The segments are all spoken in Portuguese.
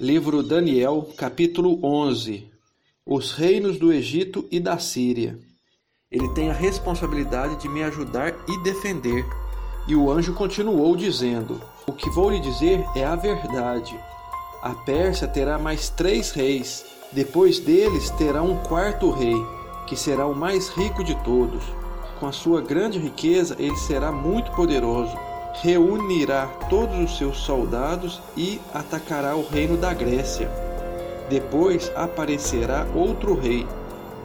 Livro Daniel, capítulo 11 Os reinos do Egito e da Síria. Ele tem a responsabilidade de me ajudar e defender. E o anjo continuou dizendo: O que vou lhe dizer é a verdade. A Pérsia terá mais três reis. Depois deles terá um quarto rei, que será o mais rico de todos. Com a sua grande riqueza, ele será muito poderoso reunirá todos os seus soldados e atacará o reino da Grécia. Depois aparecerá outro rei,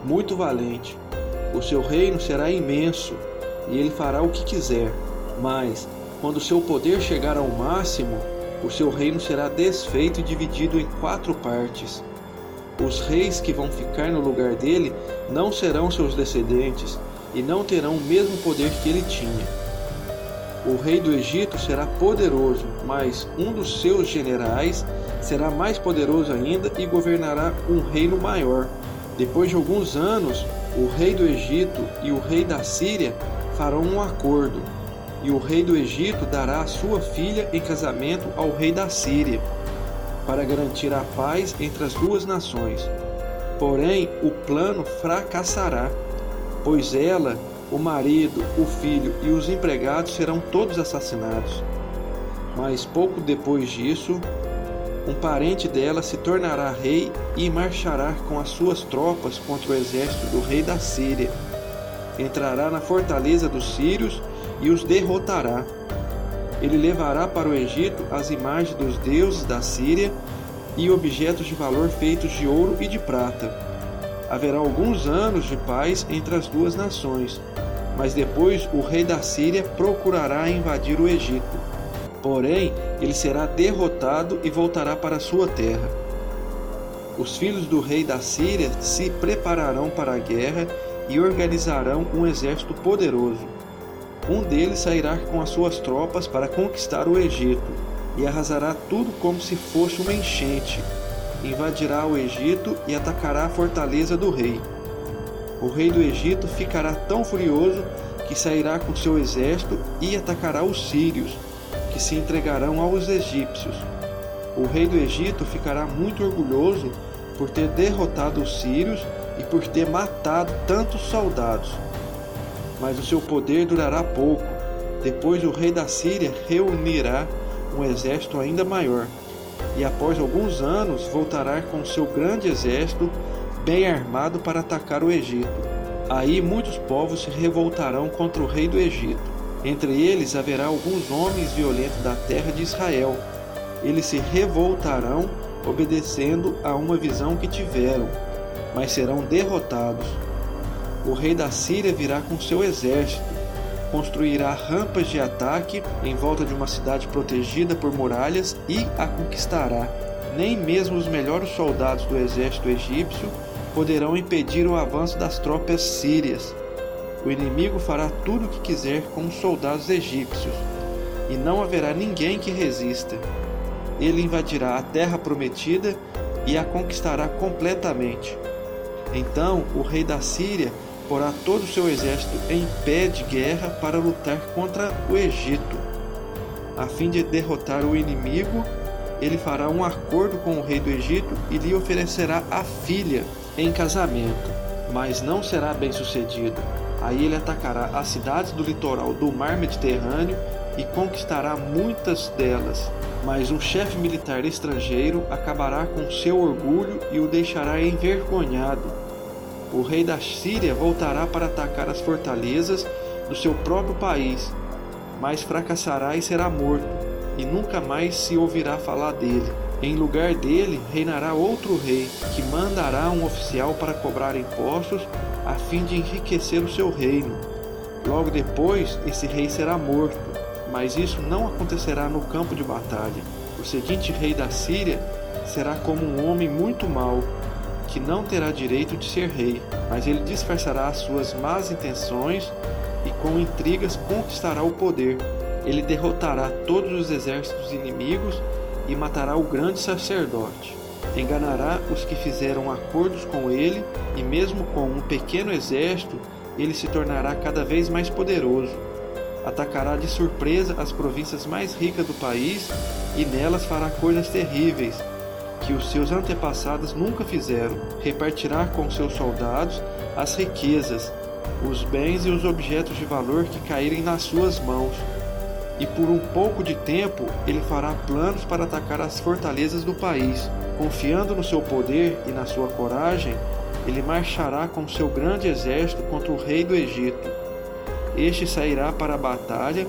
muito valente. O seu reino será imenso e ele fará o que quiser. Mas, quando seu poder chegar ao máximo, o seu reino será desfeito e dividido em quatro partes. Os reis que vão ficar no lugar dele não serão seus descendentes e não terão o mesmo poder que ele tinha o rei do Egito será poderoso, mas um dos seus generais será mais poderoso ainda e governará um reino maior. Depois de alguns anos, o rei do Egito e o rei da Síria farão um acordo, e o rei do Egito dará sua filha em casamento ao rei da Síria, para garantir a paz entre as duas nações. Porém, o plano fracassará, pois ela o marido, o filho e os empregados serão todos assassinados. Mas pouco depois disso, um parente dela se tornará rei e marchará com as suas tropas contra o exército do rei da Síria. Entrará na fortaleza dos sírios e os derrotará. Ele levará para o Egito as imagens dos deuses da Síria e objetos de valor feitos de ouro e de prata haverá alguns anos de paz entre as duas nações, mas depois o rei da Síria procurará invadir o Egito. Porém, ele será derrotado e voltará para sua terra. Os filhos do rei da Síria se prepararão para a guerra e organizarão um exército poderoso. Um deles sairá com as suas tropas para conquistar o Egito e arrasará tudo como se fosse uma enchente invadirá o Egito e atacará a fortaleza do rei. O rei do Egito ficará tão furioso que sairá com seu exército e atacará os sírios, que se entregarão aos egípcios. O rei do Egito ficará muito orgulhoso por ter derrotado os sírios e por ter matado tantos soldados. Mas o seu poder durará pouco. Depois o rei da Síria reunirá um exército ainda maior e após alguns anos voltará com seu grande exército bem armado para atacar o Egito. Aí muitos povos se revoltarão contra o rei do Egito. Entre eles haverá alguns homens violentos da terra de Israel. Eles se revoltarão obedecendo a uma visão que tiveram, mas serão derrotados. O rei da Síria virá com seu exército construirá rampas de ataque em volta de uma cidade protegida por muralhas e a conquistará. Nem mesmo os melhores soldados do exército egípcio poderão impedir o avanço das tropas sírias. O inimigo fará tudo o que quiser com os soldados egípcios, e não haverá ninguém que resista. Ele invadirá a terra prometida e a conquistará completamente. Então o rei da Síria porá todo o seu exército em pé de guerra para lutar contra o Egito. A fim de derrotar o inimigo, ele fará um acordo com o rei do Egito e lhe oferecerá a filha em casamento, mas não será bem sucedido. Aí ele atacará as cidades do litoral do mar Mediterrâneo e conquistará muitas delas. Mas um chefe militar estrangeiro acabará com seu orgulho e o deixará envergonhado o rei da Síria voltará para atacar as fortalezas do seu próprio país, mas fracassará e será morto, e nunca mais se ouvirá falar dele. Em lugar dele reinará outro rei, que mandará um oficial para cobrar impostos a fim de enriquecer o seu reino. Logo depois, esse rei será morto, mas isso não acontecerá no campo de batalha. O seguinte rei da Síria será como um homem muito mau, que não terá direito de ser rei, mas ele disfarçará as suas más intenções e com intrigas conquistará o poder. Ele derrotará todos os exércitos inimigos e matará o grande sacerdote. Enganará os que fizeram acordos com ele, e mesmo com um pequeno exército, ele se tornará cada vez mais poderoso. Atacará de surpresa as províncias mais ricas do país e nelas fará coisas terríveis que os seus antepassados nunca fizeram: repartirá com seus soldados as riquezas, os bens e os objetos de valor que caírem nas suas mãos. E por um pouco de tempo ele fará planos para atacar as fortalezas do país. Confiando no seu poder e na sua coragem, ele marchará com seu grande exército contra o rei do Egito. Este sairá para a batalha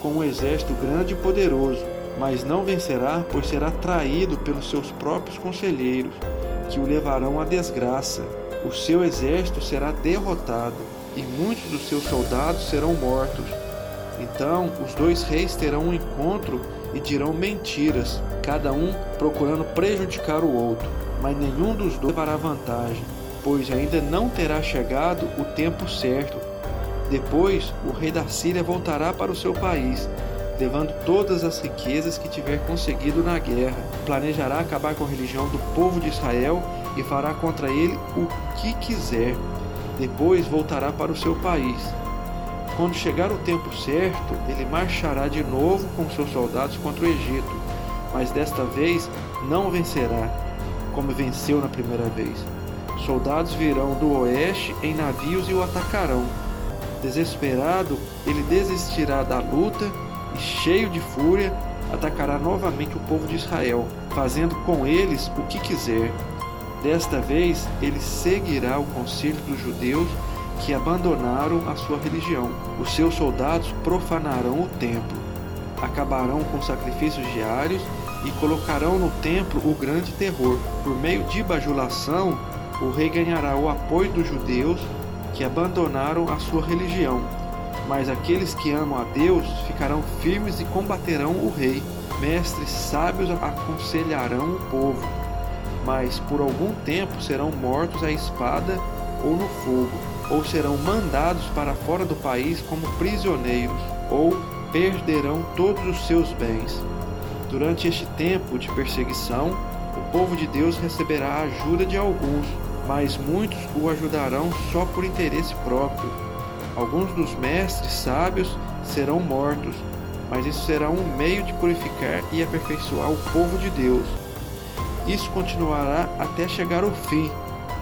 com um exército grande e poderoso, mas não vencerá, pois será traído pelos seus próprios conselheiros, que o levarão à desgraça. O seu exército será derrotado, e muitos dos seus soldados serão mortos. Então os dois reis terão um encontro e dirão mentiras, cada um procurando prejudicar o outro, mas nenhum dos dois levará vantagem, pois ainda não terá chegado o tempo certo. Depois, o rei da Síria voltará para o seu país, levando todas as riquezas que tiver conseguido na guerra. Planejará acabar com a religião do povo de Israel e fará contra ele o que quiser. Depois voltará para o seu país. Quando chegar o tempo certo, ele marchará de novo com seus soldados contra o Egito, mas desta vez não vencerá, como venceu na primeira vez. Soldados virão do oeste em navios e o atacarão. Desesperado, ele desistirá da luta e, cheio de fúria, atacará novamente o povo de Israel, fazendo com eles o que quiser. Desta vez, ele seguirá o conselho dos judeus que abandonaram a sua religião. Os seus soldados profanarão o templo, acabarão com sacrifícios diários e colocarão no templo o grande terror. Por meio de bajulação, o rei ganhará o apoio dos judeus que abandonaram a sua religião. Mas aqueles que amam a Deus ficarão firmes e combaterão o rei. Mestres sábios aconselharão o povo, mas por algum tempo serão mortos à espada ou no fogo ou serão mandados para fora do país como prisioneiros, ou perderão todos os seus bens. Durante este tempo de perseguição, o povo de Deus receberá a ajuda de alguns, mas muitos o ajudarão só por interesse próprio. Alguns dos mestres sábios serão mortos, mas isso será um meio de purificar e aperfeiçoar o povo de Deus. Isso continuará até chegar ao fim,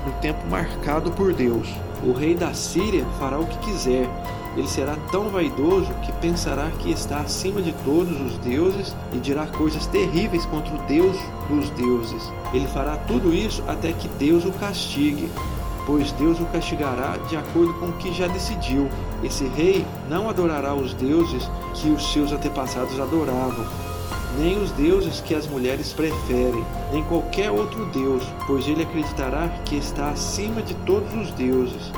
no tempo marcado por Deus. O rei da Síria fará o que quiser. Ele será tão vaidoso que pensará que está acima de todos os deuses e dirá coisas terríveis contra o Deus dos deuses. Ele fará tudo isso até que Deus o castigue, pois Deus o castigará de acordo com o que já decidiu. Esse rei não adorará os deuses que os seus antepassados adoravam, nem os deuses que as mulheres preferem, nem qualquer outro Deus, pois ele acreditará que está acima de todos os deuses.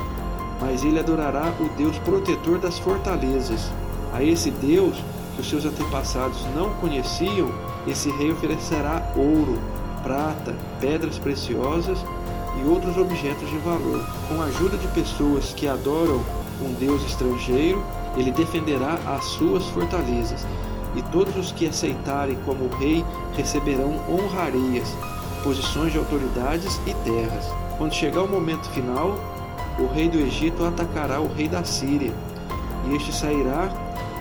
Mas ele adorará o Deus protetor das fortalezas. A esse Deus, que os seus antepassados não conheciam, esse rei oferecerá ouro, prata, pedras preciosas e outros objetos de valor. Com a ajuda de pessoas que adoram um Deus estrangeiro, ele defenderá as suas fortalezas e todos os que aceitarem como rei receberão honrarias, posições de autoridades e terras. Quando chegar o momento final, o rei do Egito atacará o rei da Síria, e este sairá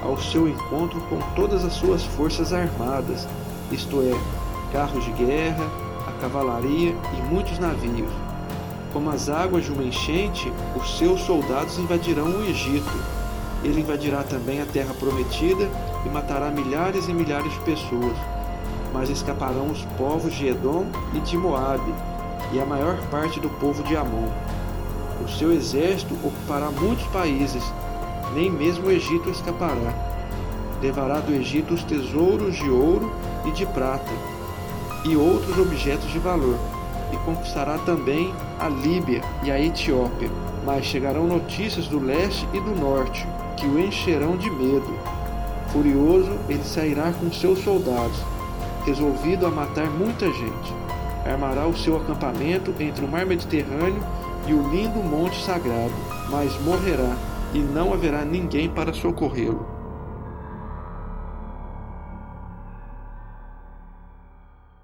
ao seu encontro com todas as suas forças armadas, isto é, carros de guerra, cavalaria e muitos navios. Como as águas de uma enchente, os seus soldados invadirão o Egito ele invadirá também a terra prometida e matará milhares e milhares de pessoas. Mas escaparão os povos de Edom e de Moabe, e a maior parte do povo de Amon. O seu exército ocupará muitos países, nem mesmo o Egito escapará. Levará do Egito os tesouros de ouro e de prata, e outros objetos de valor, e conquistará também a Líbia e a Etiópia. Mas chegarão notícias do leste e do norte, que o encherão de medo. Furioso, ele sairá com seus soldados, resolvido a matar muita gente. Armará o seu acampamento entre o mar Mediterrâneo e o lindo monte sagrado, mas morrerá, e não haverá ninguém para socorrê-lo.